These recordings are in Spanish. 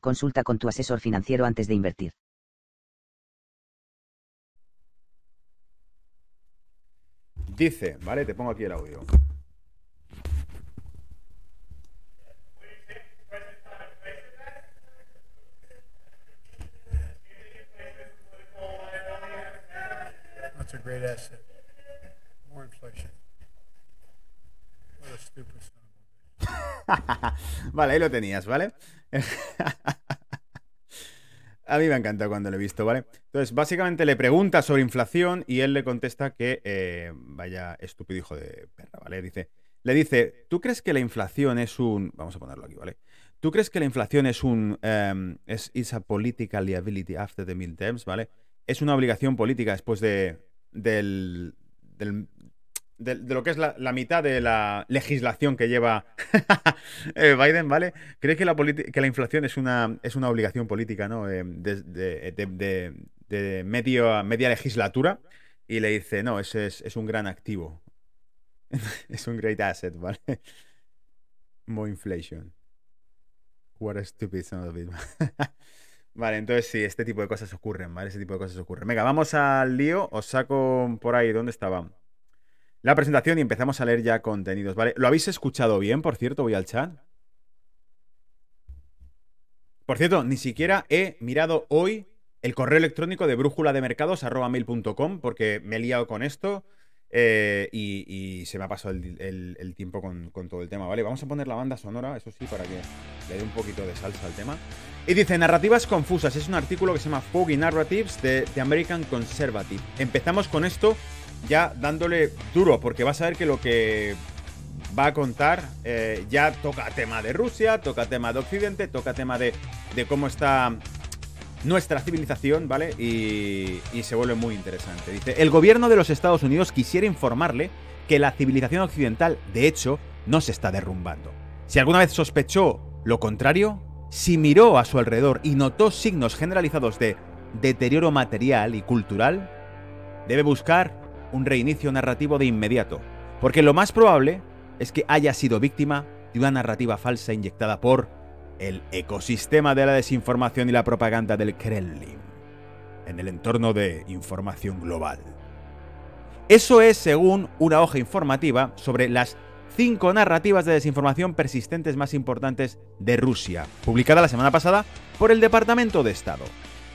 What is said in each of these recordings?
consulta con tu asesor financiero antes de invertir. Dice, vale, te pongo aquí el audio. That's a great asset. More inflation. What a stupid. vale, ahí lo tenías, ¿vale? A mí me ha encantado cuando lo he visto, ¿vale? Entonces, básicamente le pregunta sobre inflación y él le contesta que eh, vaya estúpido hijo de perra, ¿vale? Dice, le dice, ¿tú crees que la inflación es un... Vamos a ponerlo aquí, ¿vale? ¿Tú crees que la inflación es un... em, es is a political liability after the midterms, ¿vale? Es una obligación política después de... del... del- de, lo que es la, mitad de la legislación que lleva eh, Biden, ¿vale? ¿Crees que la, que la inflación es una, es una obligación política, ¿no? Eh, de, de- medio, media legislatura. Y le dice, no, ese es, es un gran activo. es un great asset, ¿vale? More inflation. What a stupid son of it. Vale, entonces sí, este tipo de cosas ocurren, ¿vale? Ese tipo de cosas ocurren. Venga, vamos al lío. Os saco por ahí, ¿dónde estaba? La presentación y empezamos a leer ya contenidos, ¿vale? ¿Lo habéis escuchado bien, por cierto? Voy al chat. Por cierto, ni siquiera he mirado hoy el correo electrónico de brújula de mercados porque me he liado con esto eh, y, se me ha pasado el, tiempo con, con todo el tema, ¿vale? Vamos a poner la banda sonora, eso sí, para que le dé un poquito de salsa al tema. Y dice, narrativas confusas. Es un artículo que se llama Foggy Narratives de The American Conservative. Empezamos con esto ya dándole duro, porque vas a ver que lo que va a contar eh, ya toca tema de Rusia, toca tema de Occidente, toca tema de, de cómo está nuestra civilización, ¿vale? Y, y se vuelve muy interesante. Dice, el gobierno de los Estados Unidos quisiera informarle que la civilización occidental, de hecho, no se está derrumbando. Si alguna vez sospechó lo contrario, si miró a su alrededor y notó signos generalizados de deterioro material y cultural, debe buscar un reinicio narrativo de inmediato, porque lo más probable es que haya sido víctima de una narrativa falsa inyectada por el ecosistema de la desinformación y la propaganda del Kremlin en el entorno de información global. Eso es según una hoja informativa sobre las cinco narrativas de desinformación persistentes más importantes de Rusia, publicada la semana pasada por el Departamento de Estado.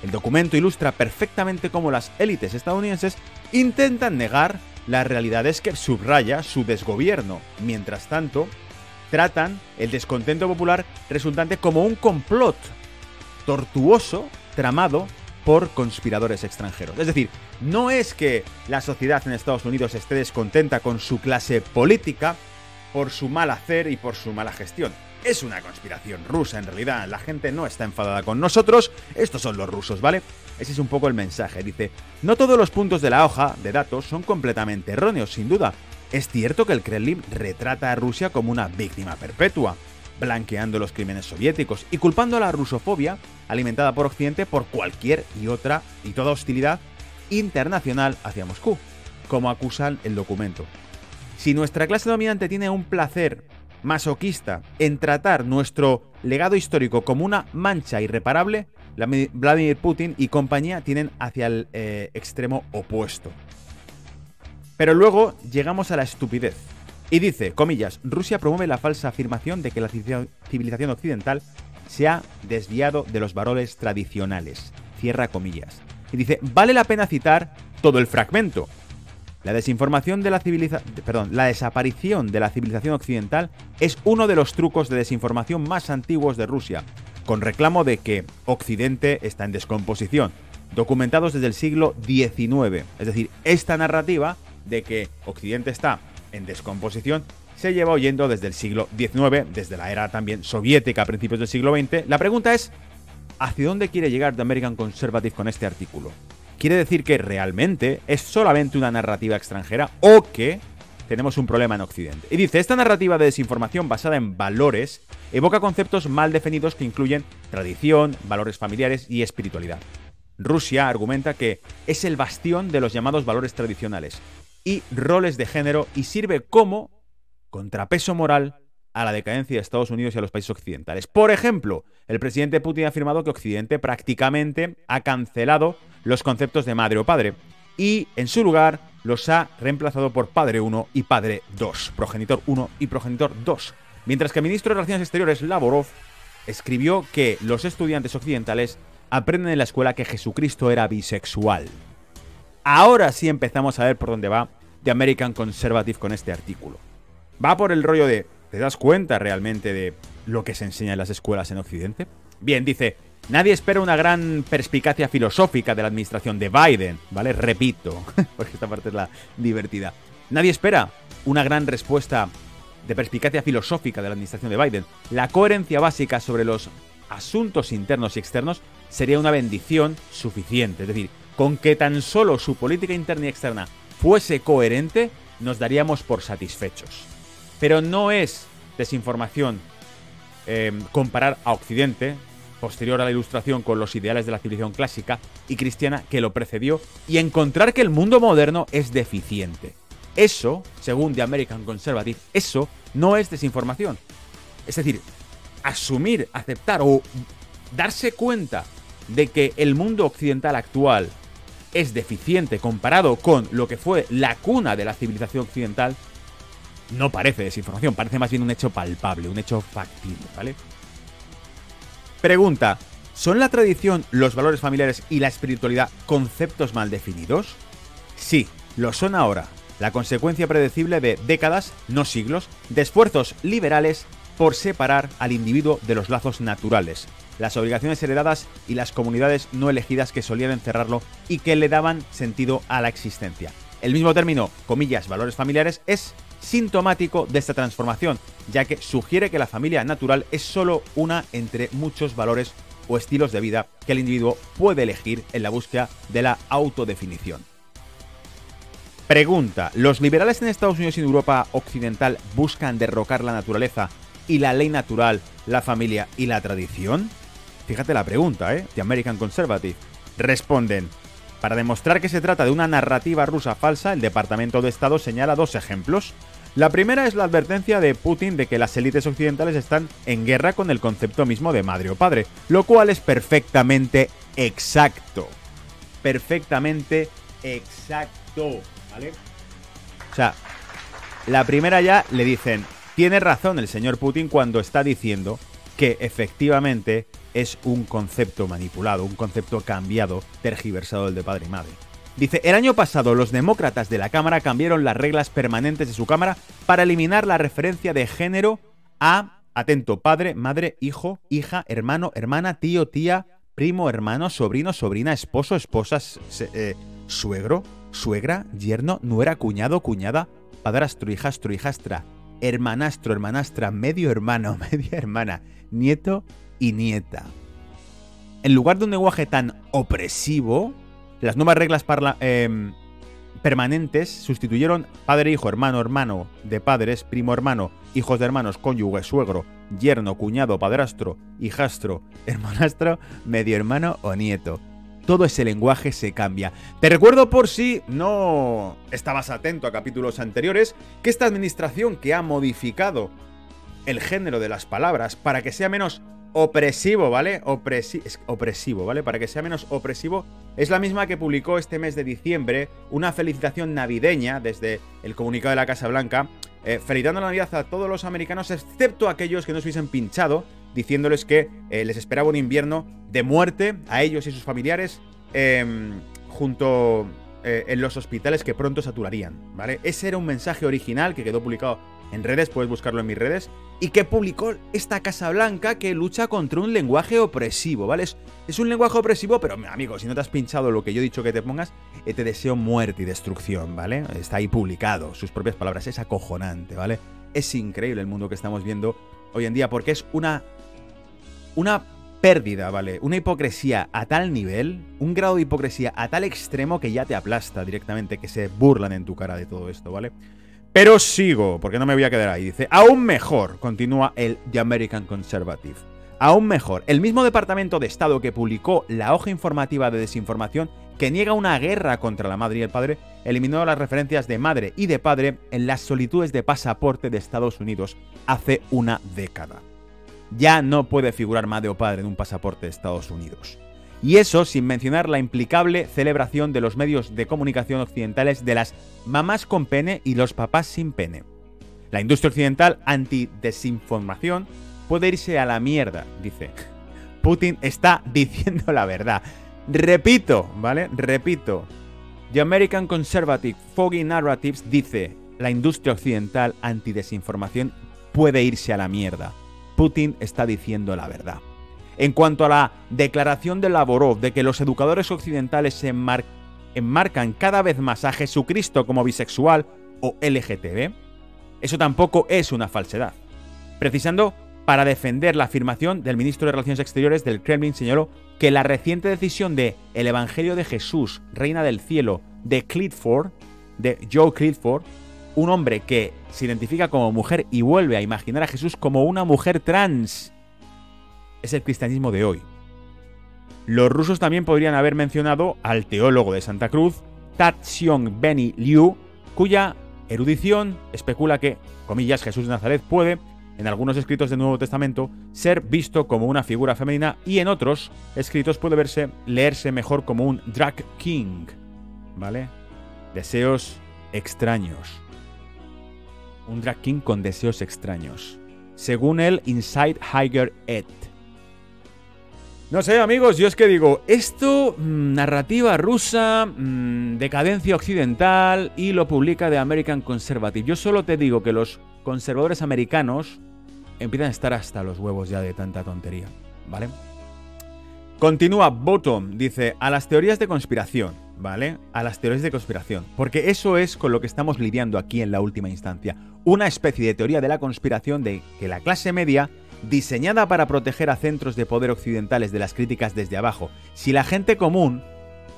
El documento ilustra perfectamente cómo las élites estadounidenses intentan negar las realidades que subraya su desgobierno. Mientras tanto, tratan el descontento popular resultante como un complot tortuoso tramado por conspiradores extranjeros. Es decir, no es que la sociedad en Estados Unidos esté descontenta con su clase política por su mal hacer y por su mala gestión. Es una conspiración rusa en realidad. La gente no está enfadada con nosotros. Estos son los rusos, ¿vale? Ese es un poco el mensaje. Dice, no todos los puntos de la hoja de datos son completamente erróneos, sin duda. Es cierto que el Kremlin retrata a Rusia como una víctima perpetua, blanqueando los crímenes soviéticos y culpando a la rusofobia alimentada por Occidente por cualquier y otra y toda hostilidad internacional hacia Moscú, como acusan el documento. Si nuestra clase dominante tiene un placer masoquista en tratar nuestro legado histórico como una mancha irreparable, la- Vladimir Putin y compañía tienen hacia el eh, extremo opuesto. Pero luego llegamos a la estupidez. Y dice, comillas, Rusia promueve la falsa afirmación de que la civilización- civilización occidental se ha desviado de los valores tradicionales. Cierra comillas. Y dice, vale la pena citar todo el fragmento. La desinformación de la perdón, la desaparición de la civilización occidental es uno de los trucos de desinformación más antiguos de Rusia, con reclamo de que Occidente está en descomposición, documentados desde el siglo XIX. Es decir, esta narrativa de que Occidente está en descomposición se lleva oyendo desde el siglo XIX, desde la era también soviética a principios del siglo XX. La pregunta es, ¿hacia dónde quiere llegar The American Conservative con este artículo? ¿Quiere decir que realmente es solamente una narrativa extranjera o que tenemos un problema en Occidente? Y dice, esta narrativa de desinformación basada en valores evoca conceptos mal definidos que incluyen tradición, valores familiares y espiritualidad. Rusia argumenta que es el bastión de los llamados valores tradicionales y roles de género y sirve como contrapeso moral a la decadencia de Estados Unidos y a los países occidentales. Por ejemplo, el presidente Putin ha afirmado que Occidente prácticamente ha cancelado los conceptos de madre o padre y en su lugar los ha reemplazado por padre 1 y padre 2, progenitor 1 y progenitor 2. Mientras que el ministro de Relaciones Exteriores, Lavorov, escribió que los estudiantes occidentales aprenden en la escuela que Jesucristo era bisexual. Ahora sí empezamos a ver por dónde va The American Conservative con este artículo. Va por el rollo de, ¿te das cuenta realmente de lo que se enseña en las escuelas en Occidente? Bien, dice, nadie espera una gran perspicacia filosófica de la administración de Biden, ¿vale? Repito, porque esta parte es la divertida. Nadie espera una gran respuesta de perspicacia filosófica de la administración de Biden. La coherencia básica sobre los asuntos internos y externos sería una bendición suficiente. Es decir, con que tan solo su política interna y externa fuese coherente, nos daríamos por satisfechos. Pero no es desinformación eh, comparar a Occidente, posterior a la ilustración con los ideales de la civilización clásica y cristiana que lo precedió, y encontrar que el mundo moderno es deficiente. Eso, según The American Conservative, eso no es desinformación. Es decir, asumir, aceptar o darse cuenta de que el mundo occidental actual es deficiente comparado con lo que fue la cuna de la civilización occidental, no parece desinformación, parece más bien un hecho palpable, un hecho factible, ¿vale? Pregunta, ¿son la tradición, los valores familiares y la espiritualidad conceptos mal definidos? Sí, lo son ahora, la consecuencia predecible de décadas, no siglos, de esfuerzos liberales por separar al individuo de los lazos naturales, las obligaciones heredadas y las comunidades no elegidas que solían encerrarlo y que le daban sentido a la existencia. El mismo término, comillas, valores familiares, es sintomático de esta transformación, ya que sugiere que la familia natural es solo una entre muchos valores o estilos de vida que el individuo puede elegir en la búsqueda de la autodefinición. Pregunta, ¿los liberales en Estados Unidos y en Europa Occidental buscan derrocar la naturaleza y la ley natural, la familia y la tradición? Fíjate la pregunta, ¿eh? The American Conservative. Responden. Para demostrar que se trata de una narrativa rusa falsa, el Departamento de Estado señala dos ejemplos. La primera es la advertencia de Putin de que las élites occidentales están en guerra con el concepto mismo de madre o padre, lo cual es perfectamente exacto. Perfectamente exacto, ¿vale? O sea, la primera ya le dicen, tiene razón el señor Putin cuando está diciendo que efectivamente es un concepto manipulado, un concepto cambiado, tergiversado del de padre y madre. Dice, el año pasado los demócratas de la Cámara cambiaron las reglas permanentes de su Cámara para eliminar la referencia de género a, atento, padre, madre, hijo, hija, hermano, hermana, tío, tía, primo, hermano, sobrino, sobrina, esposo, esposa, eh, suegro, suegra, yerno, nuera, cuñado, cuñada, padrastro, hijastro, hijastra, hermanastro, hermanastra, medio hermano, media hermana, nieto y nieta. En lugar de un lenguaje tan opresivo, las nuevas reglas em, permanentes sustituyeron padre, hijo, hermano, hermano de padres, primo, hermano, hijos de hermanos, cónyuge, suegro, yerno, cuñado, padrastro, hijastro, hermanastro, medio hermano o nieto. Todo ese lenguaje se cambia. Te recuerdo por si no estabas atento a capítulos anteriores que esta administración que ha modificado el género de las palabras para que sea menos opresivo, ¿vale? opresivo, ¿vale? Para que sea menos opresivo, es la misma que publicó este mes de diciembre una felicitación navideña desde el comunicado de la Casa Blanca, eh, felicitando la Navidad a todos los americanos, excepto aquellos que no se hubiesen pinchado, diciéndoles que eh, les esperaba un invierno de muerte a ellos y sus familiares, em, junto eh, en los hospitales que pronto saturarían, ¿vale? Ese era un mensaje original que quedó publicado en redes, puedes buscarlo en mis redes, y que publicó esta Casa Blanca que lucha contra un lenguaje opresivo, ¿vale? Es, un lenguaje opresivo, pero amigo, si no te has pinchado lo que yo he dicho que te pongas, eh, te deseo muerte y destrucción, ¿vale? Está ahí publicado, sus propias palabras, es acojonante, ¿vale? Es increíble el mundo que estamos viendo hoy en día porque es una... una pérdida, ¿vale? Una hipocresía a tal nivel, un grado de hipocresía a tal extremo que ya te aplasta directamente, que se burlan en tu cara de todo esto, ¿vale? Pero sigo, porque no me voy a quedar ahí. Dice, aún mejor, continúa el The American Conservative. Aún mejor, el mismo Departamento de Estado que publicó la hoja informativa de desinformación que niega una guerra contra la madre y el padre, eliminó las referencias de madre y de padre en las solitudes de pasaporte de Estados Unidos hace una década. Ya no puede figurar madre o padre en un pasaporte de Estados Unidos. Y eso sin mencionar la implicable celebración de los medios de comunicación occidentales de las mamás con pene y los papás sin pene. La industria occidental anti-desinformación puede irse a la mierda, dice. Putin está diciendo la verdad. Repito, ¿vale? Repito. The American Conservative Foggy Narratives dice, la industria occidental anti-desinformación puede irse a la mierda. Putin está diciendo la verdad. En cuanto a la declaración de Lavorov de que los educadores occidentales se enmarcan cada vez más a Jesucristo como bisexual o LGTB, eso tampoco es una falsedad. Precisando para defender la afirmación del ministro de Relaciones Exteriores del Kremlin señaló que la reciente decisión de El Evangelio de Jesús, Reina del Cielo, de Clifford, de Joe Clifford, un hombre que se identifica como mujer y vuelve a imaginar a Jesús como una mujer trans, es el cristianismo de hoy. Los rusos también podrían haber mencionado al teólogo de Santa Cruz, Tatsiong Beni Liu, cuya erudición especula que, comillas, Jesús de Nazaret puede, en algunos escritos del Nuevo Testamento, ser visto como una figura femenina y en otros escritos puede verse, leerse mejor como un drag king. ¿Vale? Deseos extraños. Un drag king con deseos extraños. Según el Inside Higher Ed. No sé, amigos, yo es que digo, esto, mm, narrativa rusa, mm, decadencia occidental y lo publica The American Conservative. Yo solo te digo que los conservadores americanos empiezan a estar hasta los huevos ya de tanta tontería, ¿vale? Continúa Bottom, dice, a las teorías de conspiración, ¿vale? A las teorías de conspiración, porque eso es con lo que estamos lidiando aquí en la última instancia. Una especie de teoría de la conspiración de que la clase media diseñada para proteger a centros de poder occidentales de las críticas desde abajo. Si la gente común,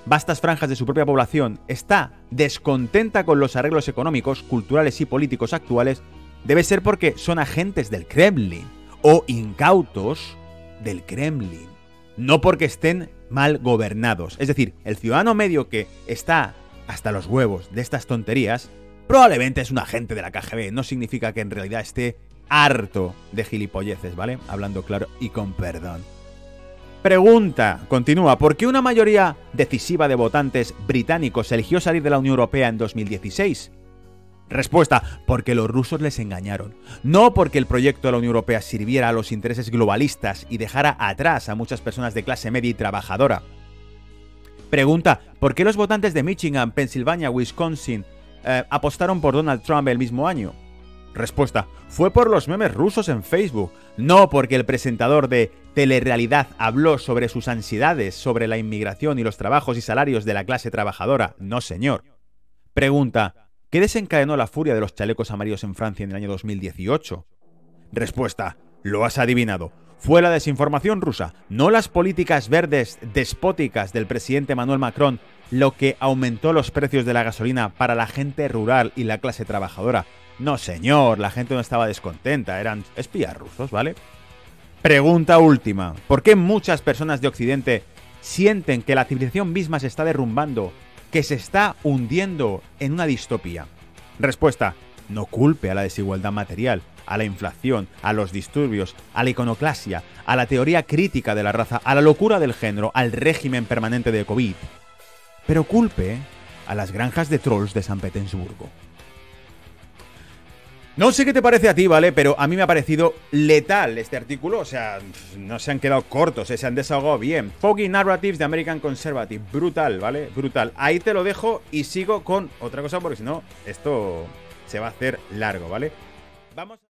vastas franjas de su propia población, está descontenta con los arreglos económicos, culturales y políticos actuales, debe ser porque son agentes del Kremlin o incautos del Kremlin, no porque estén mal gobernados. Es decir, el ciudadano medio que está hasta los huevos de estas tonterías, probablemente es un agente de la KGB, no significa que en realidad esté harto de gilipolleces, ¿vale? Hablando claro y con perdón. Pregunta, continúa, ¿por qué una mayoría decisiva de votantes británicos eligió salir de la Unión Europea en 2016? Respuesta, porque los rusos les engañaron. No porque el proyecto de la Unión Europea sirviera a los intereses globalistas y dejara atrás a muchas personas de clase media y trabajadora. Pregunta, ¿por qué los votantes de Michigan, Pensilvania, Wisconsin eh, apostaron por Donald Trump el mismo año? Respuesta, fue por los memes rusos en Facebook, no porque el presentador de Telerrealidad habló sobre sus ansiedades sobre la inmigración y los trabajos y salarios de la clase trabajadora, no señor. Pregunta, ¿qué desencadenó la furia de los chalecos amarillos en Francia en el año 2018? Respuesta, lo has adivinado. Fue la desinformación rusa, no las políticas verdes despóticas del presidente Emmanuel Macron, lo que aumentó los precios de la gasolina para la gente rural y la clase trabajadora, no, señor, la gente no estaba descontenta, eran espías rusos, ¿vale? Pregunta última. ¿Por qué muchas personas de Occidente sienten que la civilización misma se está derrumbando, que se está hundiendo en una distopía? Respuesta. No culpe a la desigualdad material, a la inflación, a los disturbios, a la iconoclasia, a la teoría crítica de la raza, a la locura del género, al régimen permanente de COVID. Pero culpe a las granjas de trolls de San Petersburgo. No sé qué te parece a ti, ¿vale? Pero a mí me ha parecido letal este artículo. O sea, no se han quedado cortos, ¿eh? se han desahogado bien. Foggy Narratives de American Conservative. Brutal, ¿vale? Brutal. Ahí te lo dejo y sigo con otra cosa porque si no, esto se va a hacer largo, ¿vale? Vamos.